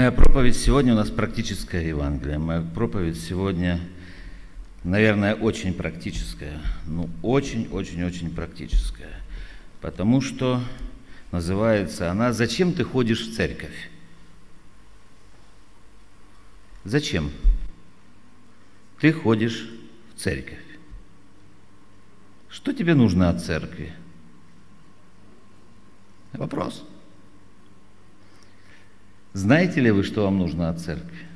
Моя проповедь сегодня у нас практическая Евангелие. Моя проповедь сегодня, наверное, очень практическая. Ну, очень-очень-очень практическая. Потому что называется она «Зачем ты ходишь в церковь?» Зачем ты ходишь в церковь? Что тебе нужно от церкви? Вопрос. Знаете ли вы, что вам нужно от церкви?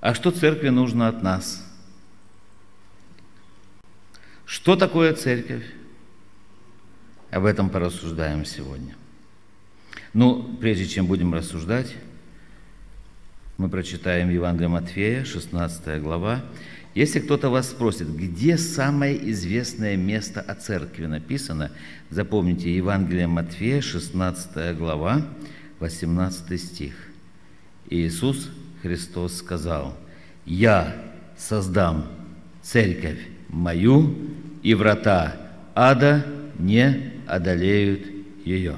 А что церкви нужно от нас? Что такое церковь? Об этом порассуждаем сегодня. Ну, прежде чем будем рассуждать, мы прочитаем Евангелие Матфея, 16 глава. Если кто-то вас спросит, где самое известное место о церкви написано, запомните Евангелие Матфея, 16 глава, 18 стих. Иисус Христос сказал, «Я создам церковь мою, и врата ада не одолеют ее».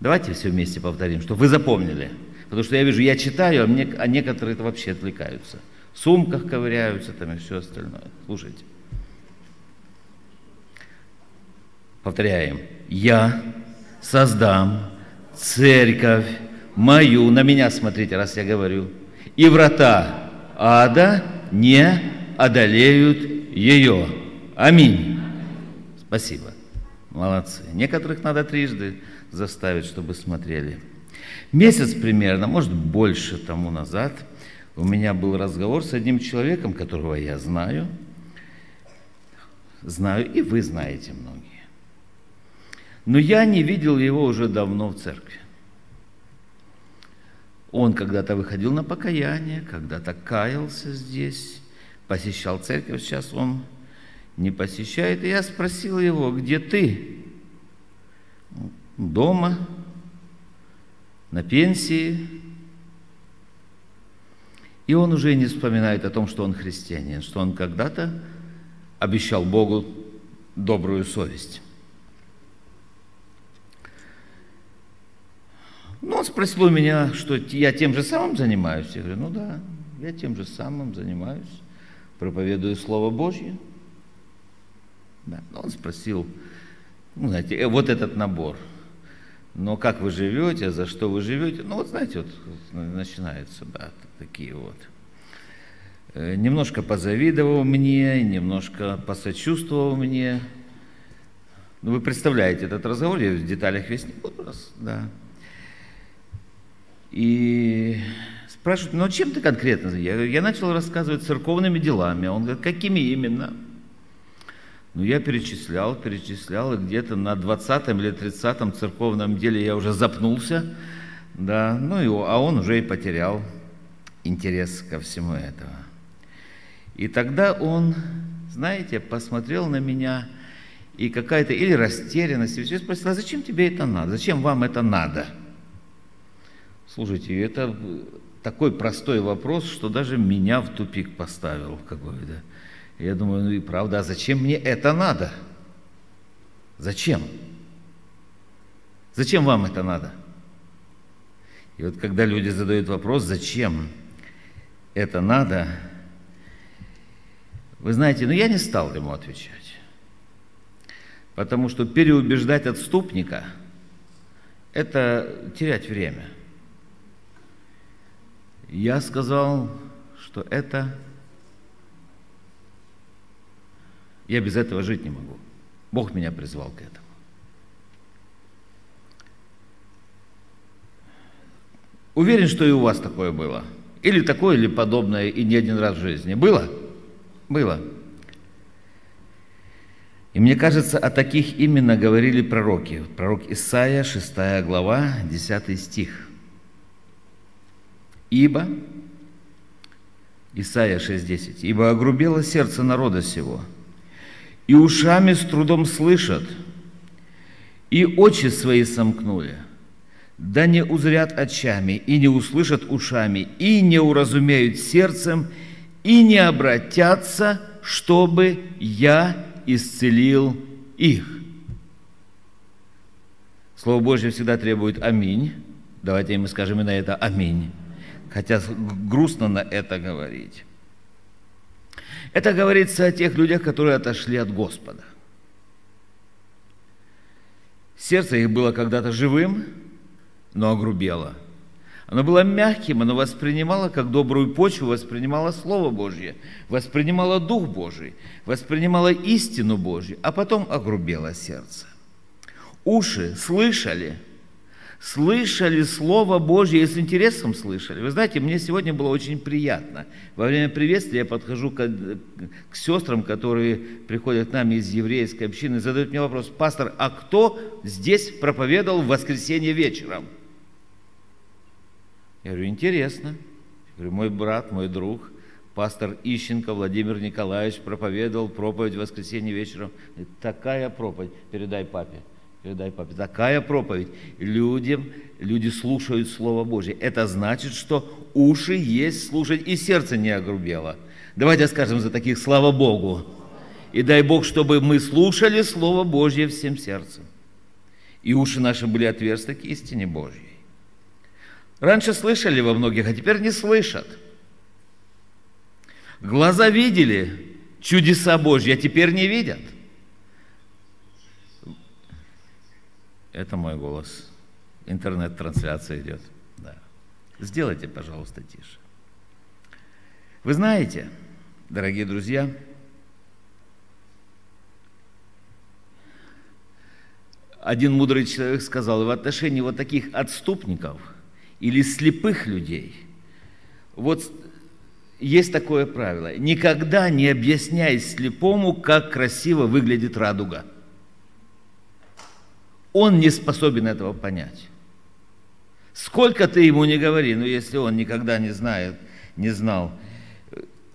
Давайте все вместе повторим, чтобы вы запомнили. Потому что я вижу, я читаю, а, а некоторые это вообще отвлекаются. Сумках ковыряются там и все остальное. Слушайте. Повторяем. Я создам церковь мою, на меня смотрите, раз я говорю, и врата ада не одолеют ее. Аминь. Спасибо. Молодцы. Некоторых надо трижды заставить, чтобы смотрели. Месяц примерно, может больше тому назад, у меня был разговор с одним человеком, которого я знаю, знаю, и вы знаете многие. Но я не видел его уже давно в церкви. Он когда-то выходил на покаяние, когда-то каялся здесь, посещал церковь, сейчас он не посещает. И я спросил его, где ты? дома, на пенсии. И он уже не вспоминает о том, что он христианин, что он когда-то обещал Богу добрую совесть. Ну, он спросил у меня, что я тем же самым занимаюсь. Я говорю, ну да, я тем же самым занимаюсь, проповедую Слово Божье. Да. Он спросил, ну, знаете, э, вот этот набор – но как вы живете, за что вы живете, ну вот знаете, вот начинаются, да, такие вот. Э, немножко позавидовал мне, немножко посочувствовал мне. Ну, вы представляете этот разговор, я в деталях весь не буду раз, да. И спрашивают, ну чем ты конкретно? Я, я начал рассказывать церковными делами. Он говорит, какими именно? Ну, я перечислял, перечислял, и где-то на 20 или 30 церковном деле я уже запнулся, да, ну, и, а он уже и потерял интерес ко всему этого. И тогда он, знаете, посмотрел на меня, и какая-то или растерянность, и все спросил, а зачем тебе это надо, зачем вам это надо? Слушайте, это такой простой вопрос, что даже меня в тупик поставил какой-то. Я думаю, ну и правда, а зачем мне это надо? Зачем? Зачем вам это надо? И вот когда люди задают вопрос, зачем это надо, вы знаете, ну я не стал ему отвечать. Потому что переубеждать отступника – это терять время. Я сказал, что это Я без этого жить не могу. Бог меня призвал к этому. Уверен, что и у вас такое было. Или такое, или подобное, и не один раз в жизни. Было? Было. И мне кажется, о таких именно говорили пророки. Пророк Исаия, 6 глава, 10 стих. Ибо, Исаия 6.10, «Ибо огрубело сердце народа сего, и ушами с трудом слышат, и очи свои сомкнули, да не узрят очами, и не услышат ушами, и не уразумеют сердцем, и не обратятся, чтобы я исцелил их. Слово Божье всегда требует аминь. Давайте мы скажем и на это аминь. Хотя грустно на это говорить. Это говорится о тех людях, которые отошли от Господа. Сердце их было когда-то живым, но огрубело. Оно было мягким, оно воспринимало как добрую почву, воспринимало Слово Божье, воспринимало Дух Божий, воспринимало истину Божью, а потом огрубело сердце. Уши слышали – слышали Слово Божье и с интересом слышали. Вы знаете, мне сегодня было очень приятно. Во время приветствия я подхожу к, к сестрам, которые приходят к нам из еврейской общины, задают мне вопрос, пастор, а кто здесь проповедовал в воскресенье вечером? Я говорю, интересно. Я говорю, мой брат, мой друг, пастор Ищенко Владимир Николаевич проповедовал проповедь в воскресенье вечером. Такая проповедь, передай папе. Передай папе. Такая проповедь. Людям, люди слушают Слово Божье. Это значит, что уши есть слушать, и сердце не огрубело. Давайте скажем за таких «Слава Богу». И дай Бог, чтобы мы слушали Слово Божье всем сердцем. И уши наши были отверсты к истине Божьей. Раньше слышали во многих, а теперь не слышат. Глаза видели чудеса Божьи, а теперь не видят – Это мой голос. Интернет-трансляция идет. Да. Сделайте, пожалуйста, тише. Вы знаете, дорогие друзья, один мудрый человек сказал, в отношении вот таких отступников или слепых людей, вот есть такое правило, никогда не объясняй слепому, как красиво выглядит радуга – он не способен этого понять. Сколько ты ему не говори, но если он никогда не знает, не знал,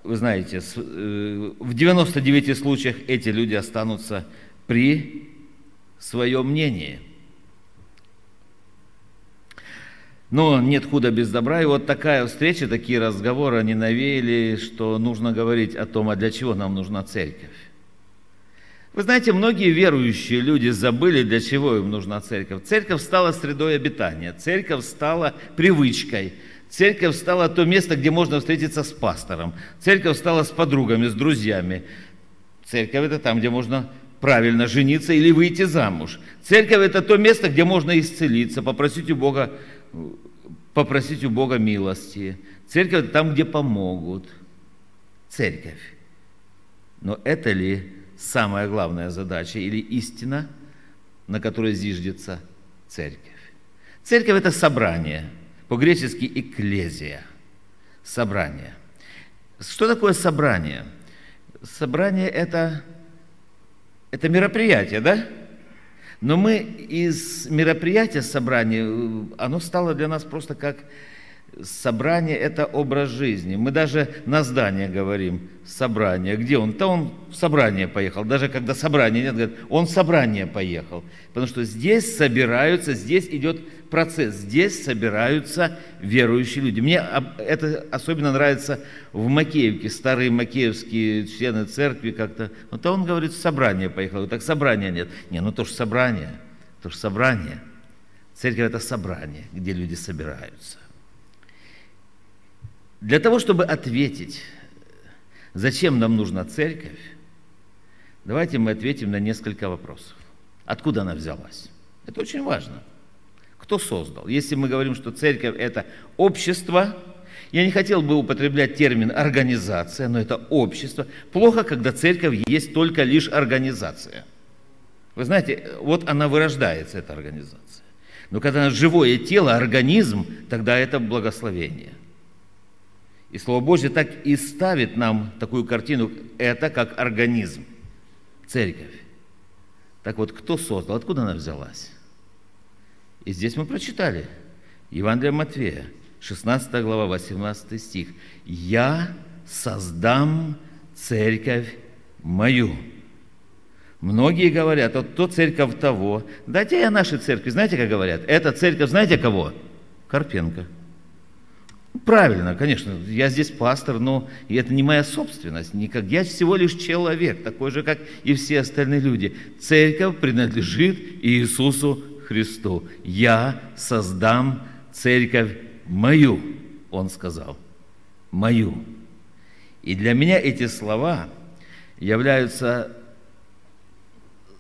вы знаете, э, в 99 случаях эти люди останутся при своем мнении. Но нет худа без добра. И вот такая встреча, такие разговоры, они навеяли, что нужно говорить о том, а для чего нам нужна церковь. Вы знаете, многие верующие люди забыли, для чего им нужна церковь. Церковь стала средой обитания, церковь стала привычкой, церковь стала то место, где можно встретиться с пастором, церковь стала с подругами, с друзьями. Церковь – это там, где можно правильно жениться или выйти замуж. Церковь – это то место, где можно исцелиться, попросить у Бога, попросить у Бога милости. Церковь – там, где помогут. Церковь. Но это ли самая главная задача или истина, на которой зиждется церковь. Церковь – это собрание, по-гречески «экклезия», собрание. Что такое собрание? Собрание – это, это мероприятие, да? Но мы из мероприятия собрания, оно стало для нас просто как Собрание – это образ жизни. Мы даже на здание говорим «собрание». Где он? Да он в собрание поехал. Даже когда собрания нет, говорят, он в собрание поехал. Потому что здесь собираются, здесь идет процесс, здесь собираются верующие люди. Мне это особенно нравится в Макеевке, старые макеевские члены церкви как-то. Ну, то он говорит, в собрание поехал. Так собрания нет. Не, ну то же собрание, то же собрание. Церковь – это собрание, где люди собираются. Для того, чтобы ответить, зачем нам нужна церковь, давайте мы ответим на несколько вопросов. Откуда она взялась? Это очень важно. Кто создал? Если мы говорим, что церковь – это общество, я не хотел бы употреблять термин «организация», но это общество. Плохо, когда церковь есть только лишь организация. Вы знаете, вот она вырождается, эта организация. Но когда она живое тело, организм, тогда это благословение – и Слово Божье так и ставит нам такую картину, это как организм, церковь. Так вот, кто создал, откуда она взялась? И здесь мы прочитали, Евангелие Матвея, 16 глава, 18 стих. «Я создам церковь мою». Многие говорят, вот то церковь того. Дайте я нашей церкви, знаете, как говорят? Это церковь, знаете кого? Карпенко. Правильно, конечно, я здесь пастор, но это не моя собственность. Никак. Я всего лишь человек, такой же, как и все остальные люди. Церковь принадлежит Иисусу Христу. «Я создам церковь мою», Он сказал, «мою». И для меня эти слова являются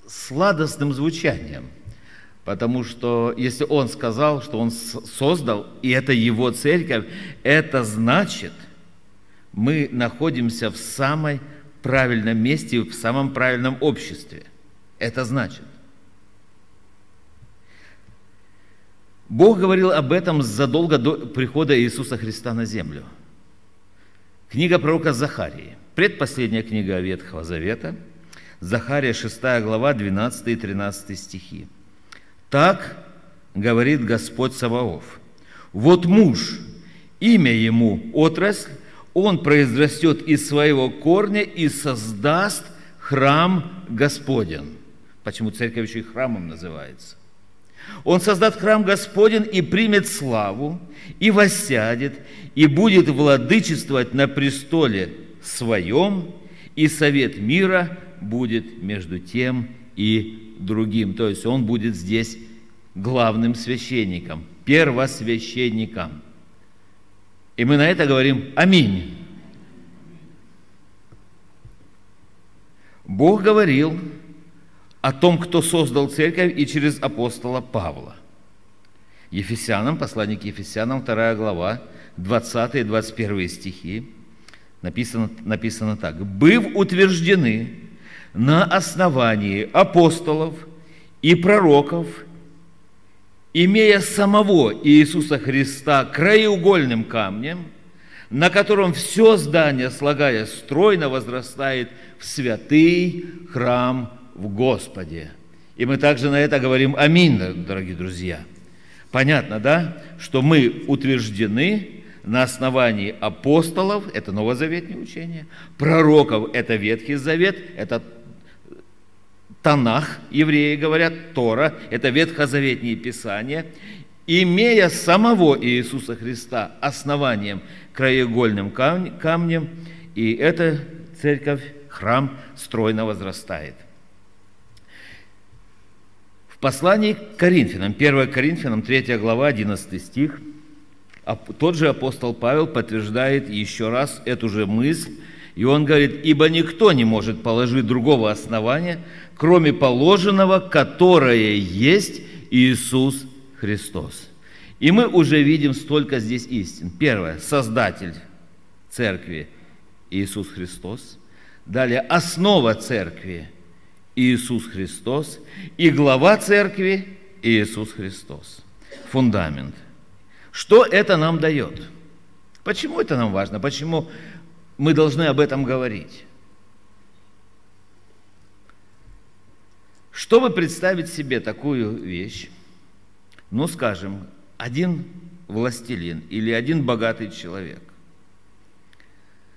сладостным звучанием, потому что если Он сказал, что Он создал, и это Его церковь, это значит, мы находимся в самой правильном месте, в самом правильном обществе. Это значит. Бог говорил об этом задолго до прихода Иисуса Христа на землю. Книга пророка Захарии, предпоследняя книга Ветхого Завета, Захария 6 глава, 12 и 13 стихи. «Так говорит Господь Саваоф, вот муж, имя ему отрасль, он произрастет из своего корня и создаст храм Господен». Почему церковь еще и храмом называется? Он создаст храм Господен и примет славу, и воссядет, и будет владычествовать на престоле своем, и совет мира будет между тем и другим. То есть он будет здесь главным священником, первосвященником. И мы на это говорим «Аминь». Бог говорил, о том, кто создал церковь, и через апостола Павла. Ефесянам, посланник Ефесянам, 2 глава, 20 и 21 стихи, написано, написано так. «Быв утверждены на основании апостолов и пророков, имея самого Иисуса Христа краеугольным камнем, на котором все здание, слагая стройно, возрастает в святый храм в Господе. И мы также на это говорим аминь, дорогие друзья. Понятно, да, что мы утверждены на основании апостолов, это новозаветное учение, пророков, это Ветхий Завет, это Танах, евреи говорят, Тора, это ветхозаветнее Писание, имея самого Иисуса Христа основанием, краеугольным камнем, и эта церковь, храм стройно возрастает. В послании к Коринфянам, 1 Коринфянам, 3 глава, 11 стих, тот же апостол Павел подтверждает еще раз эту же мысль, и он говорит, «Ибо никто не может положить другого основания, кроме положенного, которое есть Иисус Христос». И мы уже видим столько здесь истин. Первое, Создатель Церкви Иисус Христос. Далее, основа Церкви Иисус Христос, и глава церкви Иисус Христос. Фундамент. Что это нам дает? Почему это нам важно? Почему мы должны об этом говорить? Чтобы представить себе такую вещь, ну, скажем, один властелин или один богатый человек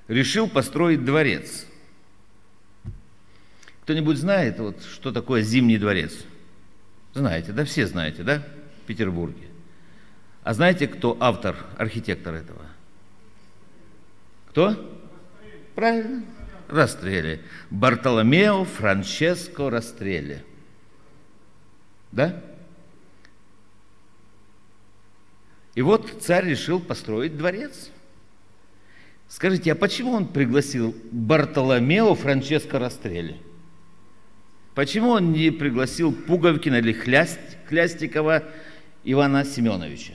решил построить дворец – кто-нибудь знает, вот, что такое Зимний дворец? Знаете, да? Все знаете, да? В Петербурге. А знаете, кто автор, архитектор этого? Кто? Правильно. Растрелли. Бартоломео Франческо Растрелли. Да? И вот царь решил построить дворец. Скажите, а почему он пригласил Бартоломео Франческо Растрелли? Почему он не пригласил Пуговкина или Хляст, Хлястикова Ивана Семеновича?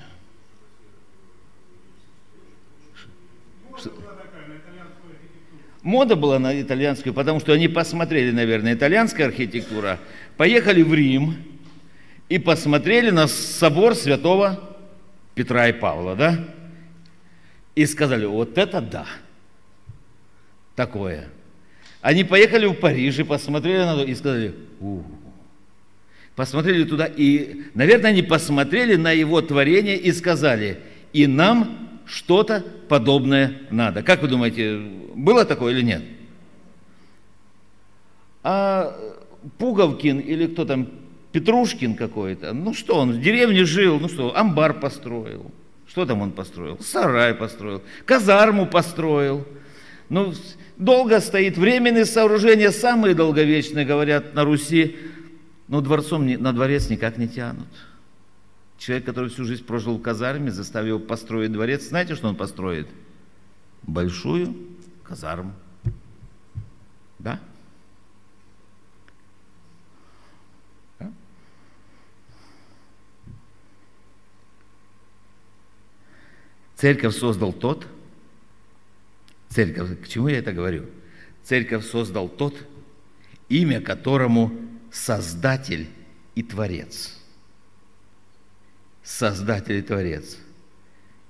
Мода была на итальянскую, потому что они посмотрели, наверное, итальянская архитектура, поехали в Рим и посмотрели на собор святого Петра и Павла, да? И сказали, вот это да, такое – они поехали в Париж и посмотрели на то и сказали, у, посмотрели туда, и, наверное, они посмотрели на его творение и сказали, и нам что-то подобное надо. Как вы думаете, было такое или нет? А Пуговкин или кто там, Петрушкин какой-то, ну что он, в деревне жил, ну что, амбар построил. Что там он построил? Сарай построил, казарму построил. Ну, долго стоит. Временные сооружения самые долговечные, говорят, на Руси. Но дворцом на дворец никак не тянут. Человек, который всю жизнь прожил в казарме, заставил построить дворец, знаете, что он построит? Большую казарму. Церковь создал тот, церковь, к чему я это говорю? Церковь создал тот, имя которому Создатель и Творец. Создатель и Творец.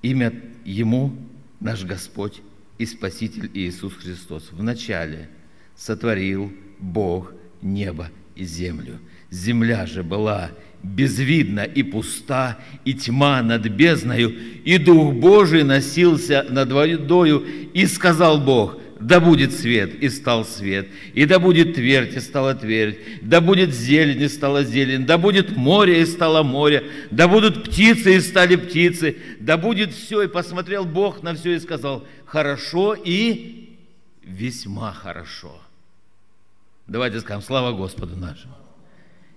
Имя Ему наш Господь и Спаситель Иисус Христос. Вначале сотворил Бог небо и землю. Земля же была безвидна и пуста, и тьма над бездною, и Дух Божий носился над водою, и сказал Бог, да будет свет, и стал свет, и да будет твердь, и стала твердь, да будет зелень, и стала зелень, да будет море, и стало море, да будут птицы, и стали птицы, да будет все, и посмотрел Бог на все и сказал, хорошо и весьма хорошо. Давайте скажем, слава Господу нашему.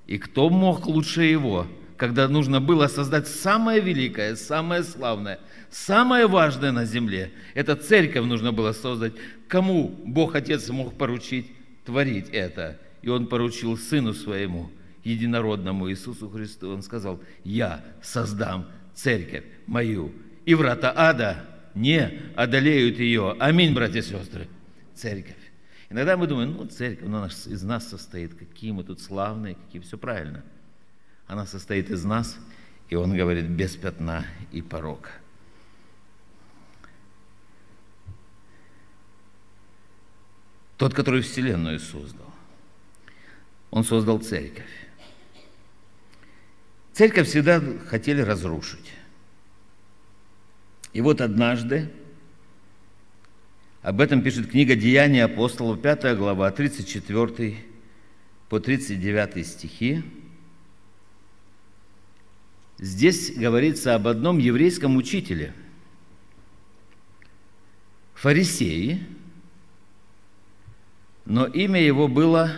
И кто мог лучше его, когда нужно было создать самое великое, самое славное, самое важное на земле. Это церковь нужно было создать. Кому Бог Отец мог поручить творить это? И Он поручил Сыну Своему, единородному Иисусу Христу. Он сказал, я создам церковь мою, и врата ада не одолеют ее. Аминь, братья и сестры. Церковь. Иногда мы думаем, ну, церковь ну, она из нас состоит, какие мы тут славные, какие, все правильно. Она состоит из нас, и он говорит, без пятна и порока. Тот, который Вселенную создал. Он создал церковь. Церковь всегда хотели разрушить. И вот однажды, об этом пишет книга «Деяния апостолов», 5 глава, 34 по 39 стихи. Здесь говорится об одном еврейском учителе, фарисеи, но имя его было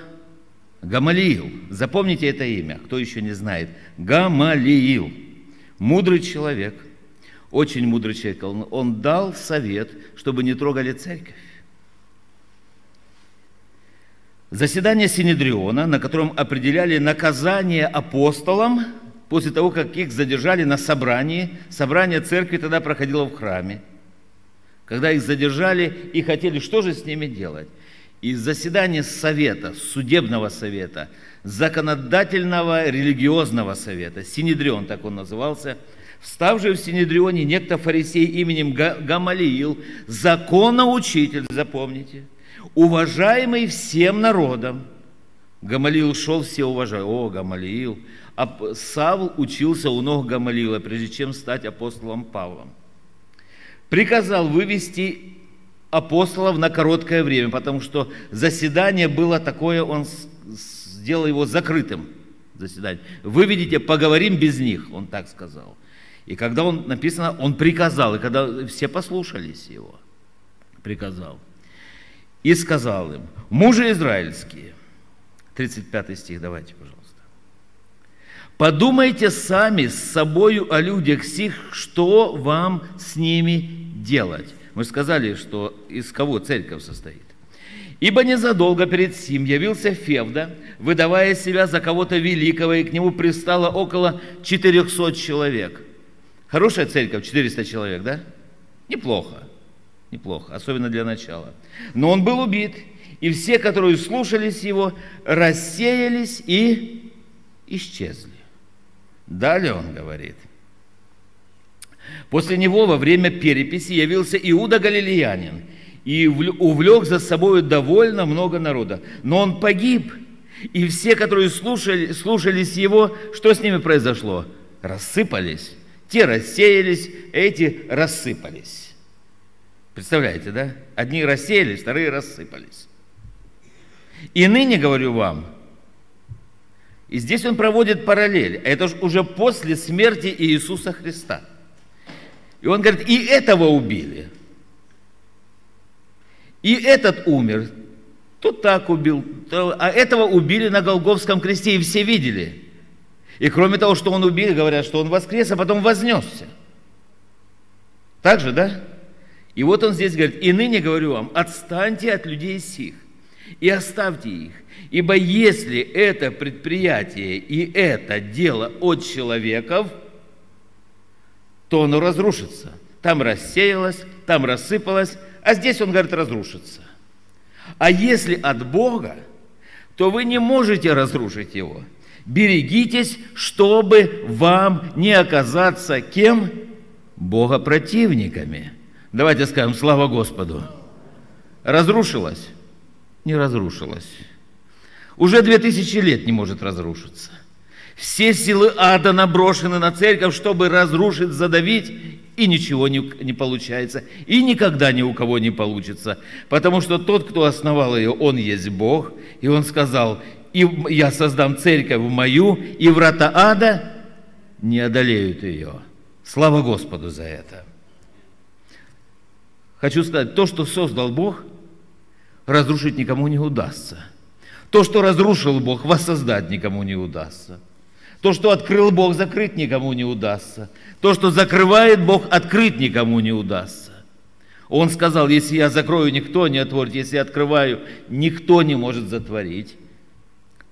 Гамалиил. Запомните это имя, кто еще не знает. Гамалиил. Мудрый человек, очень мудрый человек. Он, он дал совет, чтобы не трогали церковь. Заседание Синедриона, на котором определяли наказание апостолам после того, как их задержали на собрании. Собрание церкви тогда проходило в храме. Когда их задержали и хотели, что же с ними делать? из заседания совета, судебного совета, законодательного религиозного совета, Синедрион, так он назывался, вставший в Синедрионе некто фарисей именем Гамалиил, законоучитель, запомните, уважаемый всем народом. Гамалиил шел, все уважали. О, Гамалиил. А Савл учился у ног Гамалиила, прежде чем стать апостолом Павлом. Приказал вывести апостолов на короткое время, потому что заседание было такое, он сделал его закрытым. Заседание. Вы видите, поговорим без них, он так сказал. И когда он написано, он приказал, и когда все послушались его, приказал. И сказал им, мужи израильские, 35 стих, давайте, пожалуйста. Подумайте сами с собою о людях сих, что вам с ними делать. Мы сказали, что из кого церковь состоит. Ибо незадолго перед сим явился Февда, выдавая себя за кого-то великого, и к нему пристало около 400 человек. Хорошая церковь, 400 человек, да? Неплохо, неплохо, особенно для начала. Но он был убит, и все, которые слушались его, рассеялись и исчезли. Далее он говорит, После него во время переписи явился Иуда Галилеянин и увлек за собой довольно много народа. Но он погиб, и все, которые слушали, слушались его, что с ними произошло? Рассыпались. Те рассеялись, эти рассыпались. Представляете, да? Одни рассеялись, вторые рассыпались. И ныне говорю вам, и здесь он проводит параллель, это уже после смерти Иисуса Христа – и он говорит, и этого убили. И этот умер. Тут так убил, а этого убили на Голговском кресте, и все видели. И кроме того, что он убил, говорят, что он воскрес, а потом вознесся. Так же, да? И вот он здесь говорит, и ныне говорю вам, отстаньте от людей сих и оставьте их, ибо если это предприятие и это дело от человеков, то оно разрушится. Там рассеялось, там рассыпалось, а здесь он говорит разрушится. А если от Бога, то вы не можете разрушить его. Берегитесь, чтобы вам не оказаться кем? Бога противниками. Давайте скажем, слава Господу. Разрушилась? Не разрушилась. Уже две тысячи лет не может разрушиться. Все силы ада наброшены на церковь, чтобы разрушить, задавить, и ничего не, не получается. И никогда ни у кого не получится. Потому что тот, кто основал ее, он есть Бог. И он сказал, и я создам церковь мою, и врата ада не одолеют ее. Слава Господу за это. Хочу сказать, то, что создал Бог, разрушить никому не удастся. То, что разрушил Бог, воссоздать никому не удастся. То, что открыл Бог, закрыть никому не удастся. То, что закрывает Бог, открыть никому не удастся. Он сказал, если я закрою, никто не отворит, если я открываю, никто не может затворить.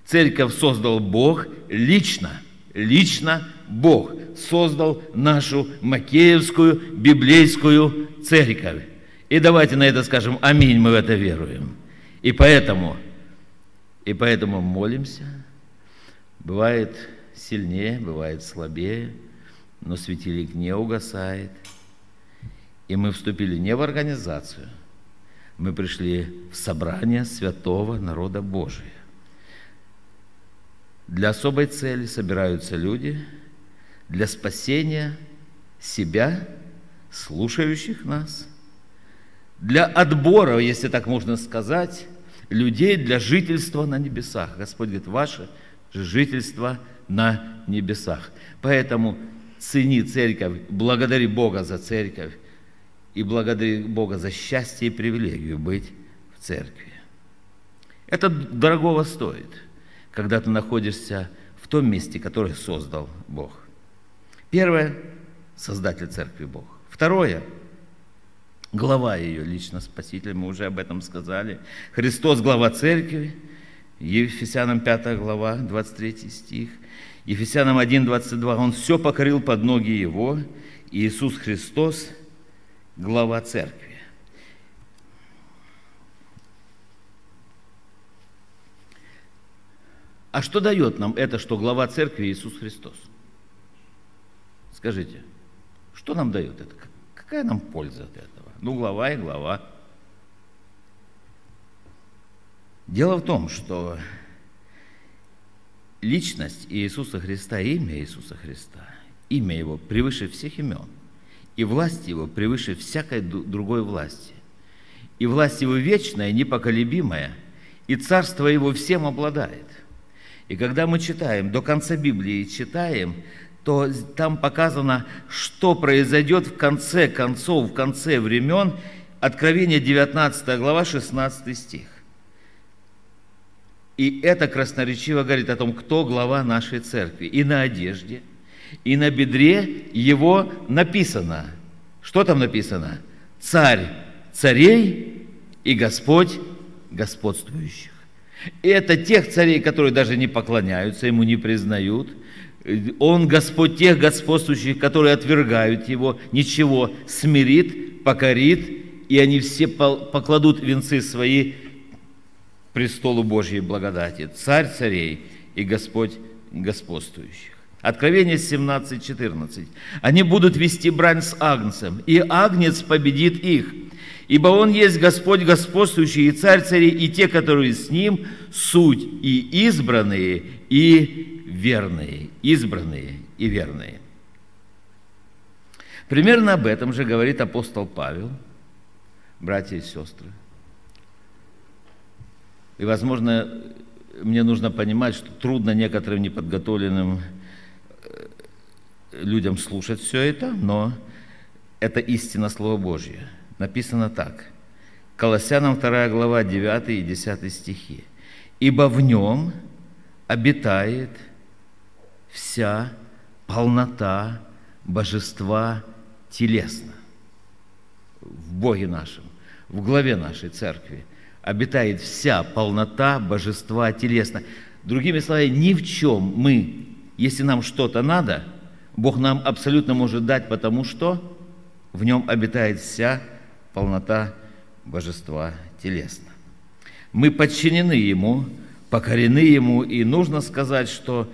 Церковь создал Бог лично, лично Бог создал нашу Макеевскую библейскую церковь. И давайте на это скажем аминь, мы в это веруем. И поэтому, и поэтому молимся. Бывает сильнее, бывает слабее, но светильник не угасает. И мы вступили не в организацию, мы пришли в собрание святого народа Божия. Для особой цели собираются люди, для спасения себя, слушающих нас, для отбора, если так можно сказать, людей для жительства на небесах. Господь говорит, ваше жительство на небесах. Поэтому цени церковь, благодари Бога за церковь и благодари Бога за счастье и привилегию быть в церкви. Это дорогого стоит, когда ты находишься в том месте, которое создал Бог. Первое – создатель церкви Бог. Второе – глава ее, лично Спаситель, мы уже об этом сказали. Христос – глава церкви, Ефесянам 5 глава, 23 стих – Ефесянам 1.22, Он все покорил под ноги Его, Иисус Христос – глава церкви. А что дает нам это, что глава церкви Иисус Христос? Скажите, что нам дает это? Какая нам польза от этого? Ну, глава и глава. Дело в том, что личность Иисуса Христа, имя Иисуса Христа, имя Его превыше всех имен, и власть Его превыше всякой другой власти. И власть Его вечная, непоколебимая, и царство Его всем обладает. И когда мы читаем, до конца Библии читаем, то там показано, что произойдет в конце концов, в конце времен, Откровение 19 глава, 16 стих. И это красноречиво говорит о том, кто глава нашей церкви. И на одежде, и на бедре его написано. Что там написано? Царь царей и Господь господствующих. И это тех царей, которые даже не поклоняются ему, не признают. Он Господь тех господствующих, которые отвергают его, ничего, смирит, покорит, и они все покладут венцы свои престолу Божьей благодати, Царь царей и Господь господствующих. Откровение 17, 14. Они будут вести брань с Агнцем, и Агнец победит их, ибо Он есть Господь господствующий и Царь царей, и те, которые с Ним, суть и избранные, и верные, избранные и верные. Примерно об этом же говорит апостол Павел, братья и сестры. И, возможно, мне нужно понимать, что трудно некоторым неподготовленным э, людям слушать все это, но это истина Слова Божье. Написано так. Колоссянам 2 глава 9 и 10 стихи. «Ибо в нем обитает вся полнота божества телесно». В Боге нашем, в главе нашей церкви обитает вся полнота божества телесно. Другими словами, ни в чем мы, если нам что-то надо, Бог нам абсолютно может дать, потому что в нем обитает вся полнота божества телесно. Мы подчинены Ему, покорены Ему, и нужно сказать, что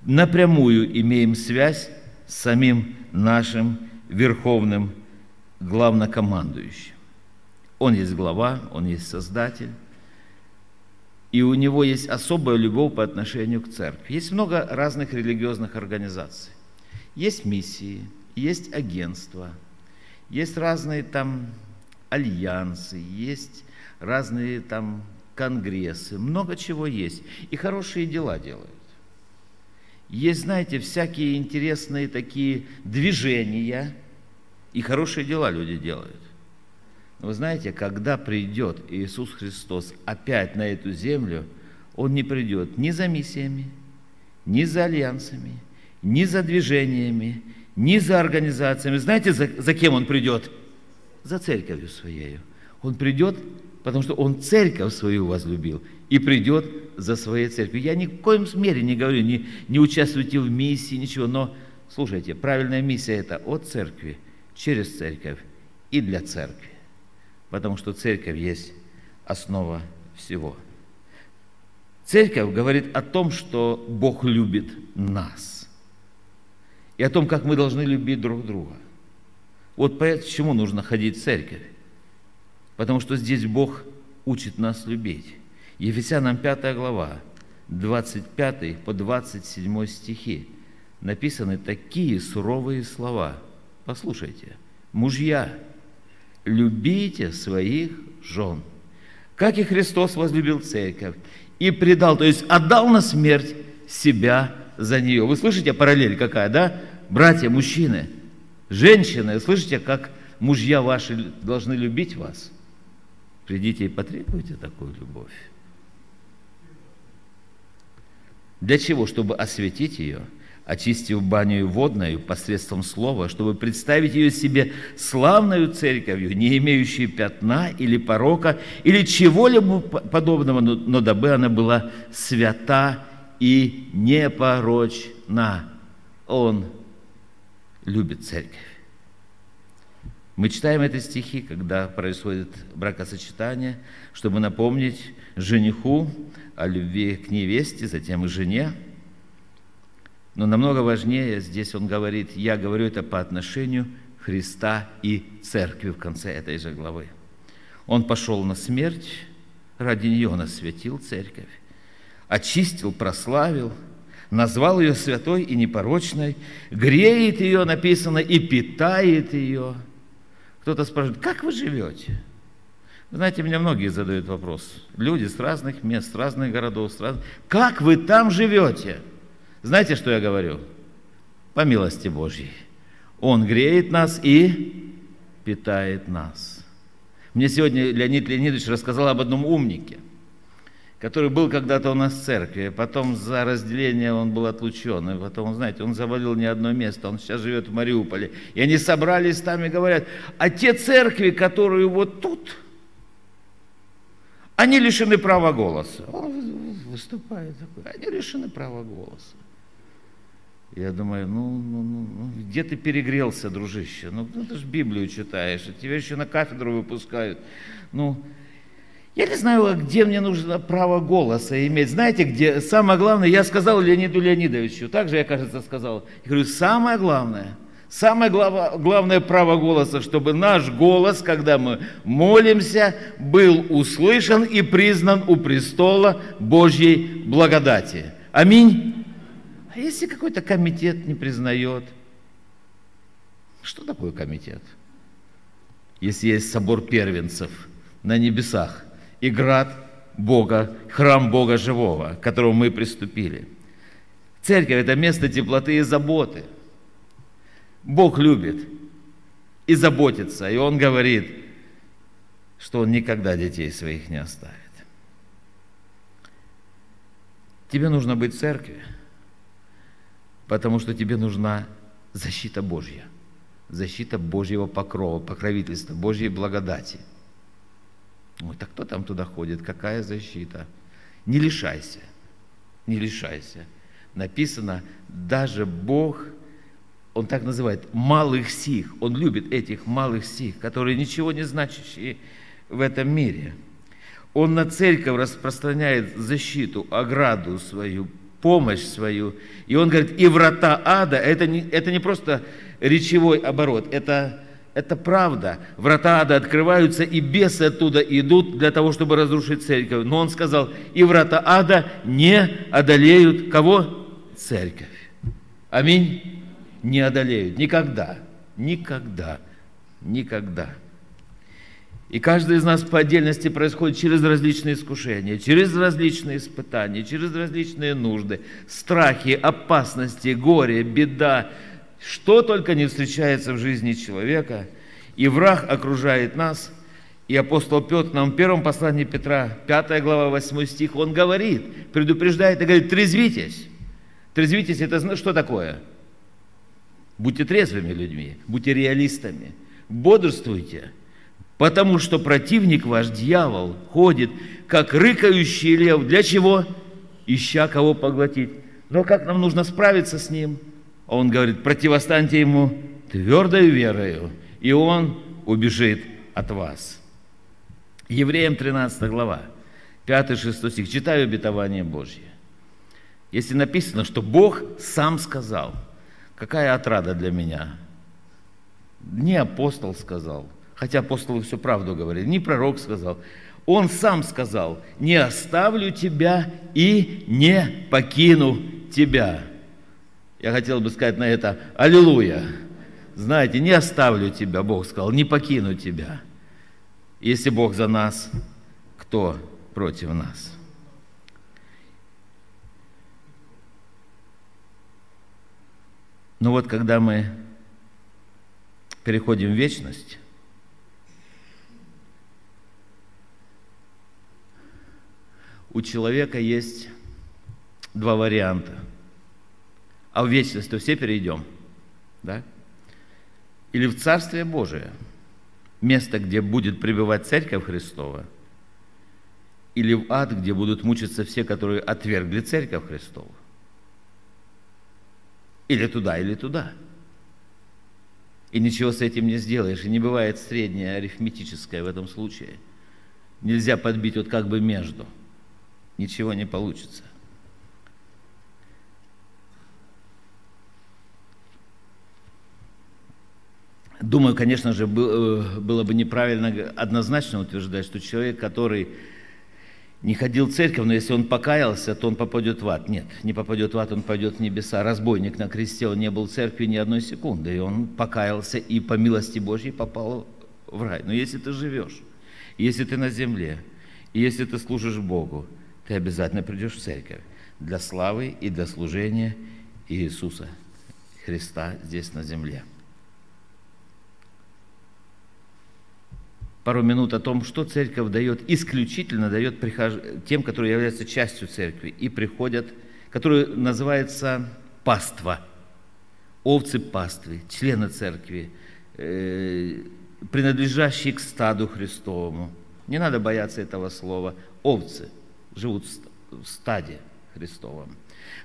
напрямую имеем связь с самим нашим верховным главнокомандующим. Он есть глава, он есть создатель, и у него есть особая любовь по отношению к церкви. Есть много разных религиозных организаций. Есть миссии, есть агентства – есть разные там альянсы, есть разные там конгрессы, много чего есть. И хорошие дела делают. Есть, знаете, всякие интересные такие движения, и хорошие дела люди делают. Но вы знаете, когда придет Иисус Христос опять на эту землю, Он не придет ни за миссиями, ни за альянсами, ни за движениями, ни за организациями. Знаете, за, за кем он придет? За церковью своей. Он придет, потому что он церковь свою возлюбил и придет за своей церковью. Я ни в коем мере не говорю, не, не участвуйте в миссии, ничего, но слушайте, правильная миссия это от церкви, через церковь и для церкви. Потому что церковь есть основа всего. Церковь говорит о том, что Бог любит нас и о том, как мы должны любить друг друга. Вот почему нужно ходить в церковь. Потому что здесь Бог учит нас любить. Ефесянам 5 глава, 25 по 27 стихи написаны такие суровые слова. Послушайте. «Мужья, любите своих жен, как и Христос возлюбил церковь и предал, то есть отдал на смерть себя за нее. Вы слышите параллель какая, да? Братья, мужчины, женщины, слышите, как мужья ваши должны любить вас? Придите и потребуйте такую любовь. Для чего? Чтобы осветить ее, очистив баню водную посредством слова, чтобы представить ее себе славную церковью, не имеющей пятна или порока, или чего-либо подобного, но, но дабы она была свята и непорочна. Он любит церковь. Мы читаем эти стихи, когда происходит бракосочетание, чтобы напомнить жениху о любви к невесте, затем и жене. Но намного важнее здесь он говорит, я говорю это по отношению Христа и церкви в конце этой же главы. Он пошел на смерть, ради нее он осветил церковь очистил, прославил, назвал ее святой и непорочной, греет ее, написано, и питает ее. Кто-то спрашивает, как вы живете? Знаете, мне многие задают вопрос. Люди с разных мест, с разных городов, с разных... Как вы там живете? Знаете, что я говорю? По милости Божьей. Он греет нас и питает нас. Мне сегодня Леонид Леонидович рассказал об одном умнике – который был когда-то у нас в церкви, потом за разделение он был отлучен, и потом, знаете, он завалил не одно место, он сейчас живет в Мариуполе. И они собрались там и говорят, а те церкви, которые вот тут, они лишены права голоса. Он выступает такой, они лишены права голоса. Я думаю, ну, ну, ну, ну где ты перегрелся, дружище? Ну, ну ты же Библию читаешь, а тебя еще на кафедру выпускают. Ну, я не знаю, где мне нужно право голоса иметь. Знаете, где самое главное, я сказал Леониду Леонидовичу, также я, кажется, сказал. Я говорю, самое главное, самое глав, главное право голоса, чтобы наш голос, когда мы молимся, был услышан и признан у престола Божьей благодати. Аминь. А если какой-то комитет не признает, что такое комитет? Если есть собор первенцев на небесах – и град Бога, храм Бога живого, к которому мы приступили. Церковь – это место теплоты и заботы. Бог любит и заботится, и Он говорит, что Он никогда детей своих не оставит. Тебе нужно быть в церкви, потому что тебе нужна защита Божья, защита Божьего покрова, покровительства, Божьей благодати. Ой, так кто там туда ходит? Какая защита? Не лишайся, не лишайся. Написано, даже Бог, Он так называет, малых сих, Он любит этих малых сих, которые ничего не значащие в этом мире. Он на церковь распространяет защиту, ограду свою, помощь свою. И он говорит, и врата ада, это не, это не просто речевой оборот, это, это правда. Врата ада открываются, и бесы оттуда идут для того, чтобы разрушить церковь. Но он сказал, и врата ада не одолеют кого? Церковь. Аминь. Не одолеют. Никогда. Никогда. Никогда. И каждый из нас по отдельности происходит через различные искушения, через различные испытания, через различные нужды, страхи, опасности, горе, беда. Что только не встречается в жизни человека. И враг окружает нас. И апостол Петр нам в первом послании Петра, 5 глава, 8 стих, он говорит, предупреждает и говорит, трезвитесь. Трезвитесь, это что такое? Будьте трезвыми людьми, будьте реалистами, бодрствуйте – Потому что противник ваш, дьявол, ходит, как рыкающий лев. Для чего? Ища кого поглотить. Но как нам нужно справиться с ним? Он говорит, противостаньте ему твердой верою, и он убежит от вас. Евреям 13 глава, 5-6 стих. Читаю обетование Божье. Если написано, что Бог сам сказал, какая отрада для меня? Не апостол сказал – хотя апостолы всю правду говорили, не пророк сказал, он сам сказал, не оставлю тебя и не покину тебя. Я хотел бы сказать на это, аллилуйя. Знаете, не оставлю тебя, Бог сказал, не покину тебя. Если Бог за нас, кто против нас? Но вот когда мы переходим в вечность, у человека есть два варианта. А в вечность то все перейдем, да? Или в Царствие Божие, место, где будет пребывать Церковь Христова, или в ад, где будут мучиться все, которые отвергли Церковь Христову. Или туда, или туда. И ничего с этим не сделаешь. И не бывает среднее арифметическое в этом случае. Нельзя подбить вот как бы между – ничего не получится. Думаю, конечно же, э, было бы неправильно однозначно утверждать, что человек, который не ходил в церковь, но если он покаялся, то он попадет в ад. Нет, не попадет в ад, он пойдет в небеса. Разбойник на кресте, он не был в церкви ни одной секунды, и он покаялся и по милости Божьей попал в рай. Но если ты живешь, если ты на земле, и если ты служишь Богу, ты обязательно придешь в церковь для славы и для служения Иисуса Христа здесь на земле. Пару минут о том, что церковь дает, исключительно дает прихож... тем, которые являются частью церкви и приходят, которые называется паства, овцы паствы, члены церкви, э, принадлежащие к стаду Христовому. Не надо бояться этого слова. Овцы – живут в стаде Христовом.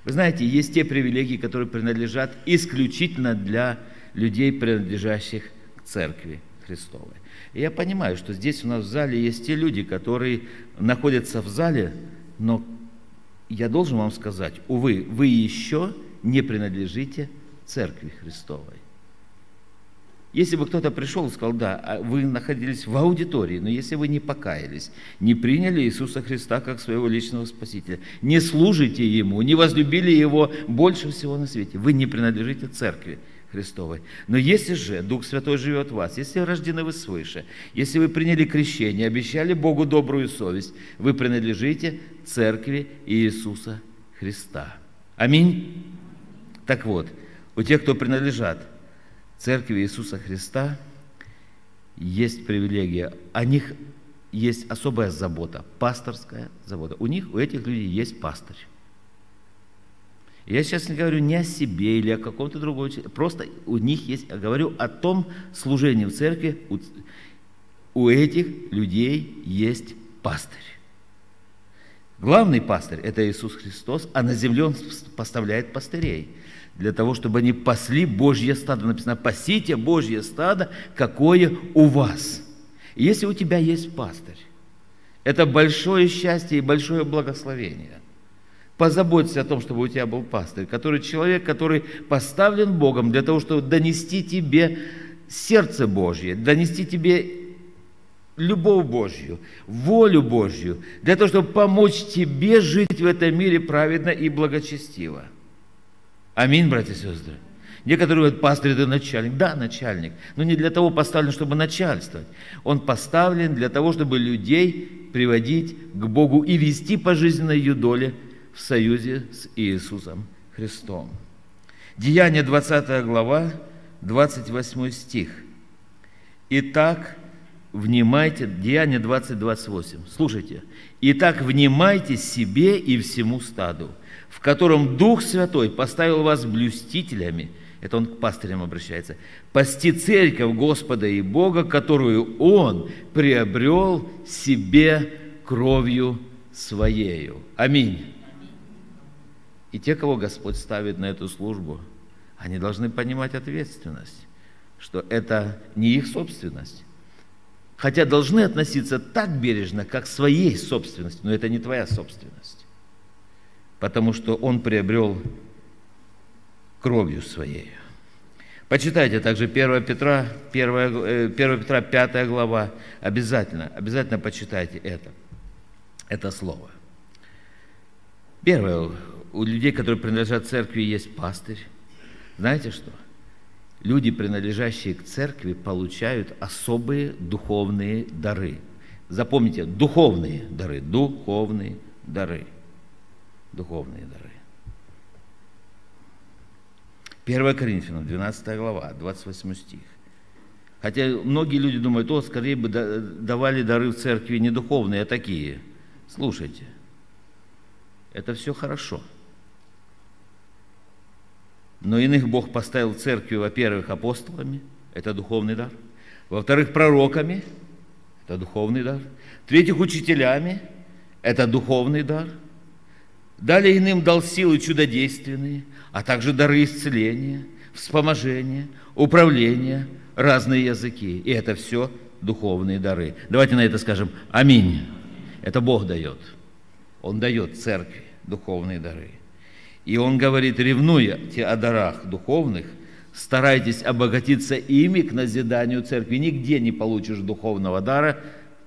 Вы знаете, есть те привилегии, которые принадлежат исключительно для людей, принадлежащих к церкви Христовой. Я понимаю, что здесь у нас в зале есть те люди, которые находятся в зале, но я должен вам сказать, увы, вы еще не принадлежите церкви Христовой. Если бы кто-то пришел и сказал, да, а вы находились в аудитории, но если вы не покаялись, не приняли Иисуса Христа как своего личного Спасителя, не служите Ему, не возлюбили Его больше всего на свете, вы не принадлежите церкви Христовой. Но если же Дух Святой живет в вас, если рождены вы свыше, если вы приняли крещение, обещали Богу добрую совесть, вы принадлежите церкви Иисуса Христа. Аминь. Так вот, у тех, кто принадлежат Церкви Иисуса Христа есть привилегия. О них есть особая забота, пасторская забота. У них, у этих людей есть пастырь. Я сейчас не говорю не о себе или о каком-то другом просто у них есть, я говорю о том служении в церкви, у, у этих людей есть пастырь. Главный пастырь – это Иисус Христос, а на земле Он поставляет пастырей для того, чтобы они пасли Божье стадо. Написано, пасите Божье стадо, какое у вас. Если у тебя есть пастырь, это большое счастье и большое благословение. Позаботься о том, чтобы у тебя был пастырь, который человек, который поставлен Богом для того, чтобы донести тебе сердце Божье, донести тебе любовь Божью, волю Божью, для того, чтобы помочь тебе жить в этом мире праведно и благочестиво. Аминь, братья и сестры. Некоторые говорят, пастор это начальник. Да, начальник, но не для того поставлен, чтобы начальствовать. Он поставлен для того, чтобы людей приводить к Богу и вести по жизненной ее доле в союзе с Иисусом Христом. Деяние 20 глава, 28 стих. Итак, внимайте, Деяние 20-28, слушайте. Итак, внимайте себе и всему стаду, в котором Дух Святой поставил вас блюстителями, это он к пастырям обращается, пасти церковь Господа и Бога, которую Он приобрел себе кровью Своею. Аминь. И те, кого Господь ставит на эту службу, они должны понимать ответственность, что это не их собственность, хотя должны относиться так бережно, как своей собственности, но это не твоя собственность, потому что он приобрел кровью своей. Почитайте также 1 Петра, 1, 1 Петра 5 глава, обязательно, обязательно почитайте это, это слово. Первое, у людей, которые принадлежат церкви, есть пастырь. Знаете что? люди, принадлежащие к церкви, получают особые духовные дары. Запомните, духовные дары, духовные дары, духовные дары. 1 Коринфянам, 12 глава, 28 стих. Хотя многие люди думают, о, скорее бы давали дары в церкви не духовные, а такие. Слушайте, это все хорошо – но иных Бог поставил церкви, во-первых, апостолами, это духовный дар. Во-вторых, пророками, это духовный дар. В-третьих, учителями, это духовный дар. Далее иным дал силы чудодейственные, а также дары исцеления, вспоможения, управления, разные языки. И это все духовные дары. Давайте на это скажем «Аминь». Это Бог дает. Он дает церкви духовные дары. И он говорит, ревнуя о дарах духовных, старайтесь обогатиться ими к назиданию церкви. Нигде не получишь духовного дара,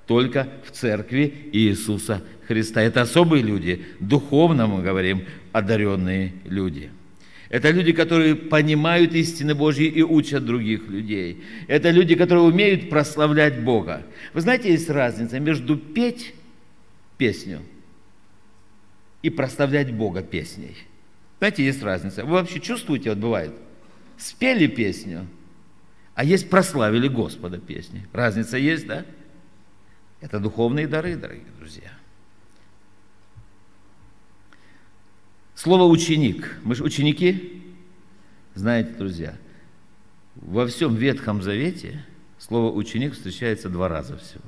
только в церкви Иисуса Христа. Это особые люди, духовно мы говорим, одаренные люди. Это люди, которые понимают истины Божьи и учат других людей. Это люди, которые умеют прославлять Бога. Вы знаете, есть разница между петь песню и прославлять Бога песней. Знаете, есть разница. Вы вообще чувствуете, вот бывает, спели песню, а есть прославили Господа песни. Разница есть, да? Это духовные дары, дорогие друзья. Слово ученик. Мы же ученики. Знаете, друзья, во всем Ветхом Завете слово ученик встречается два раза всего.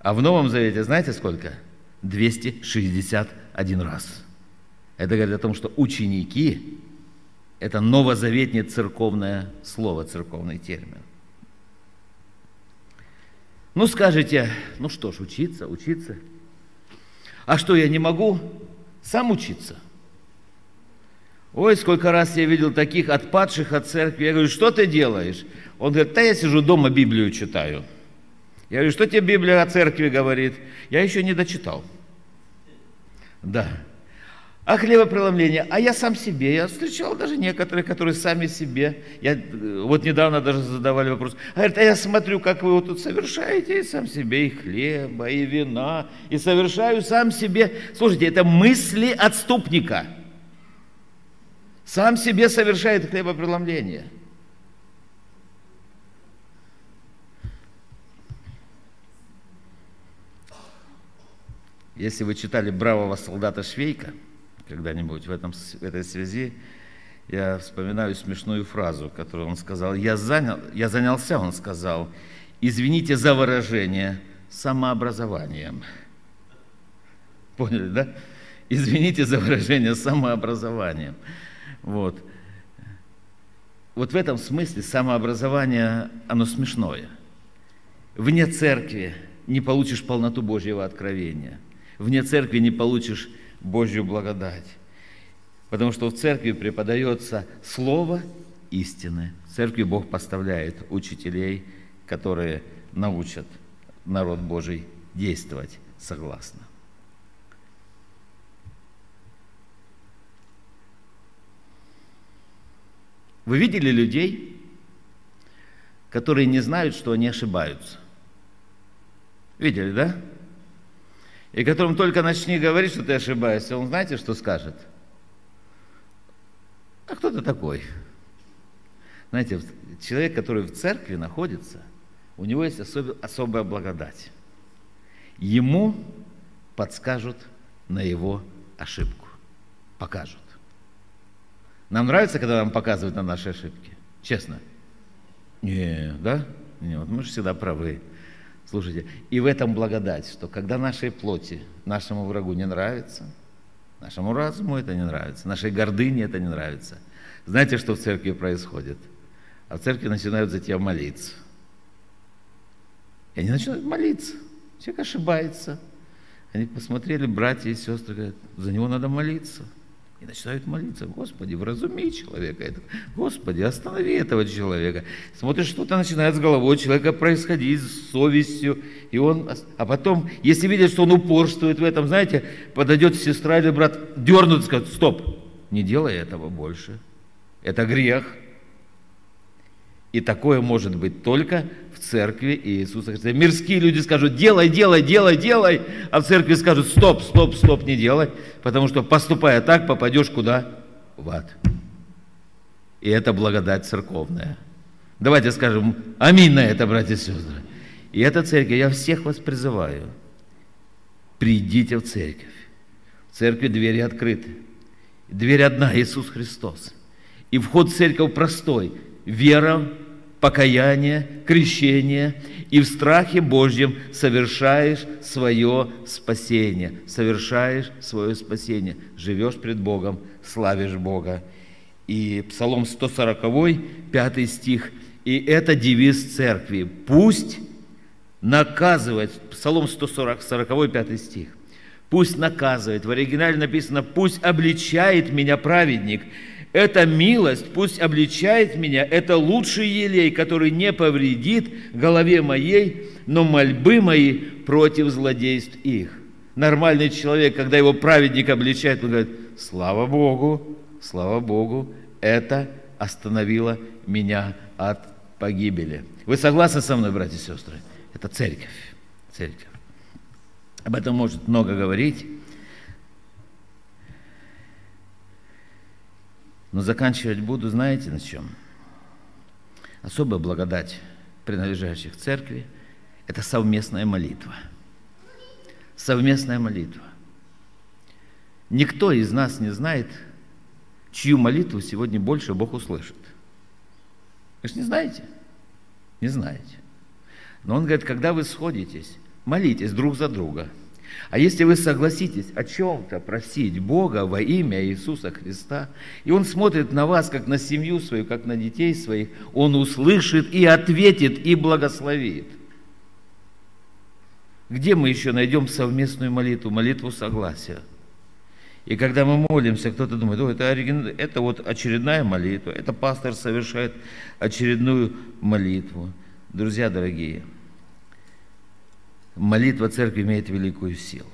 А в Новом Завете знаете сколько? 261 раз. Это говорит о том, что ученики – это новозаветнее церковное слово, церковный термин. Ну, скажете, ну что ж, учиться, учиться. А что, я не могу сам учиться? Ой, сколько раз я видел таких отпадших от церкви. Я говорю, что ты делаешь? Он говорит, да я сижу дома, Библию читаю. Я говорю, что тебе Библия о церкви говорит? Я еще не дочитал. Да а хлебопреломление, а я сам себе. Я встречал даже некоторые, которые сами себе. Я, э, вот недавно даже задавали вопрос. Говорят, а я смотрю, как вы вот тут совершаете, и сам себе и хлеба, и вина, и совершаю сам себе. Слушайте, это мысли отступника. Сам себе совершает хлебопреломление. Если вы читали «Бравого солдата Швейка» когда-нибудь в, этом, в этой связи, я вспоминаю смешную фразу, которую он сказал. Я, занял, я занялся, он сказал, извините за выражение, самообразованием. Поняли, да? Извините за выражение самообразованием. Вот. Вот в этом смысле самообразование, оно смешное. Вне церкви не получишь полноту Божьего откровения. Вне церкви не получишь Божью благодать. Потому что в церкви преподается слово истины. В церкви Бог поставляет учителей, которые научат народ Божий действовать согласно. Вы видели людей, которые не знают, что они ошибаются? Видели, да? И которым только начни говорить, что ты ошибаешься, он знаете, что скажет? А кто ты такой? Знаете, человек, который в церкви находится, у него есть особ, особая благодать. Ему подскажут на его ошибку. Покажут. Нам нравится, когда нам показывают на наши ошибки? Честно? Не, да? Нет, мы же всегда правы. Слушайте, и в этом благодать, что когда нашей плоти, нашему врагу не нравится, нашему разуму это не нравится, нашей гордыне это не нравится, знаете, что в церкви происходит? А в церкви начинают за тебя молиться. И они начинают молиться. Человек ошибается. Они посмотрели, братья и сестры, говорят, за него надо молиться – и начинают молиться, Господи, вразуми человека этого. Господи, останови этого человека. Смотришь, что-то начинает с головой человека происходить, с совестью. И он, а потом, если видят, что он упорствует в этом, знаете, подойдет сестра или брат, дернут и скажут, стоп, не делай этого больше. Это грех. И такое может быть только в церкви Иисуса Христа. Мирские люди скажут, делай, делай, делай, делай, а в церкви скажут, стоп, стоп, стоп, не делай, потому что поступая так, попадешь куда? В ад. И это благодать церковная. Давайте скажем аминь на это, братья и сестры. И эта церковь, я всех вас призываю, придите в церковь. В церкви двери открыты. Дверь одна, Иисус Христос. И вход в церковь простой – вера, покаяние, крещение, и в страхе Божьем совершаешь свое спасение, совершаешь свое спасение, живешь пред Богом, славишь Бога. И Псалом 140, 5 стих, и это девиз церкви. Пусть наказывает, Псалом 140, 40, 5 стих, пусть наказывает, в оригинале написано, пусть обличает меня праведник, эта милость пусть обличает меня, это лучший елей, который не повредит голове моей, но мольбы мои против злодейств их. Нормальный человек, когда его праведник обличает, он говорит, слава Богу, слава Богу, это остановило меня от погибели. Вы согласны со мной, братья и сестры? Это церковь. Церковь. Об этом может много говорить. Но заканчивать буду, знаете, на чем? Особая благодать принадлежащих церкви – это совместная молитва. Совместная молитва. Никто из нас не знает, чью молитву сегодня больше Бог услышит. Вы же не знаете? Не знаете. Но Он говорит, когда вы сходитесь, молитесь друг за друга – а если вы согласитесь о чем-то просить Бога во имя Иисуса Христа, и Он смотрит на вас, как на семью свою, как на детей своих, Он услышит и ответит, и благословит. Где мы еще найдем совместную молитву, молитву согласия? И когда мы молимся, кто-то думает, о, это, оригин... это вот очередная молитва, это пастор совершает очередную молитву. Друзья дорогие, молитва церкви имеет великую силу.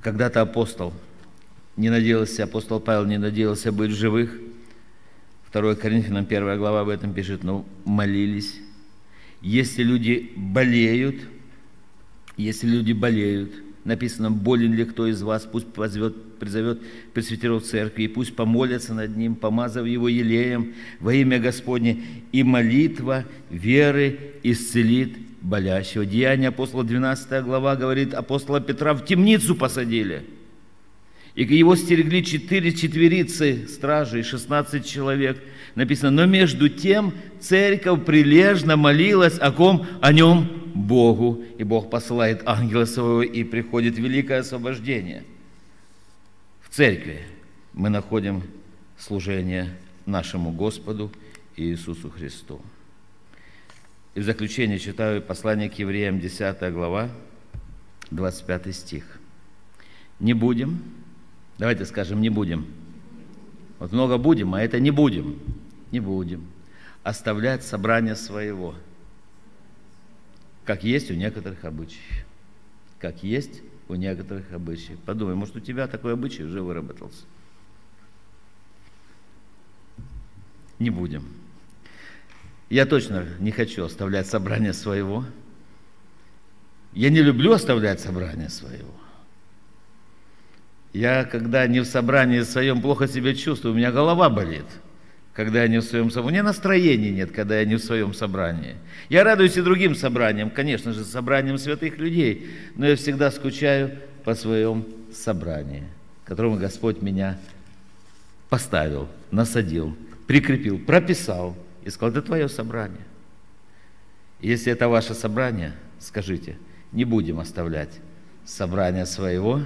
Когда-то апостол не надеялся, апостол Павел не надеялся быть живых. 2 Коринфянам 1 глава об этом пишет, но молились. Если люди болеют, если люди болеют – написано, болен ли кто из вас, пусть позовет, призовет пресвитеров церкви, и пусть помолятся над ним, помазав его елеем во имя Господне, и молитва веры исцелит болящего. Деяние апостола 12 глава говорит, апостола Петра в темницу посадили. И его стерегли четыре четверицы стражей, 16 человек. Написано, но между тем церковь прилежно молилась о ком? О нем Богу. И Бог посылает ангела своего, и приходит великое освобождение. В церкви мы находим служение нашему Господу Иисусу Христу. И в заключение читаю послание к евреям, 10 глава, 25 стих. «Не будем, давайте скажем, не будем. Вот много будем, а это не будем. Не будем. Оставлять собрание своего, как есть у некоторых обычаев. Как есть у некоторых обычаев. Подумай, может, у тебя такой обычай уже выработался. Не будем. Я точно не хочу оставлять собрание своего. Я не люблю оставлять собрание своего. Я, когда не в собрании своем, плохо себя чувствую, у меня голова болит, когда я не в своем собрании. У меня настроения нет, когда я не в своем собрании. Я радуюсь и другим собраниям, конечно же, собраниям святых людей, но я всегда скучаю по своем собрании, которому Господь меня поставил, насадил, прикрепил, прописал – и сказал, это твое собрание. Если это ваше собрание, скажите, не будем оставлять собрание своего,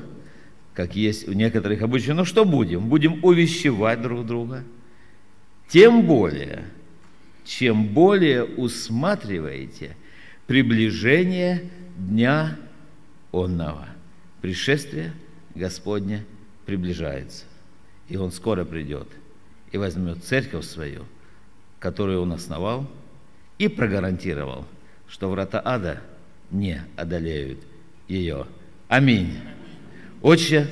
как есть у некоторых обычаев. Ну что будем? Будем увещевать друг друга. Тем более, чем более усматриваете приближение Дня Онного. Пришествие Господне приближается. И Он скоро придет и возьмет церковь свою – которую он основал, и прогарантировал, что врата ада не одолеют ее. Аминь. Отче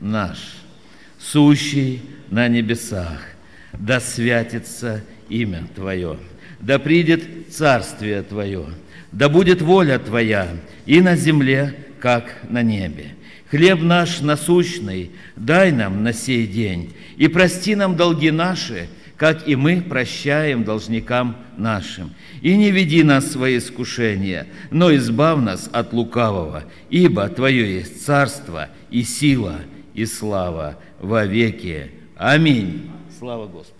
наш, сущий на небесах, да святится имя Твое, да придет царствие Твое, да будет воля Твоя и на земле, как на небе. Хлеб наш насущный дай нам на сей день, и прости нам долги наши, как и мы прощаем должникам нашим. И не веди нас в свои искушения, но избав нас от лукавого, ибо Твое есть царство и сила и слава во веки. Аминь. Слава Господу.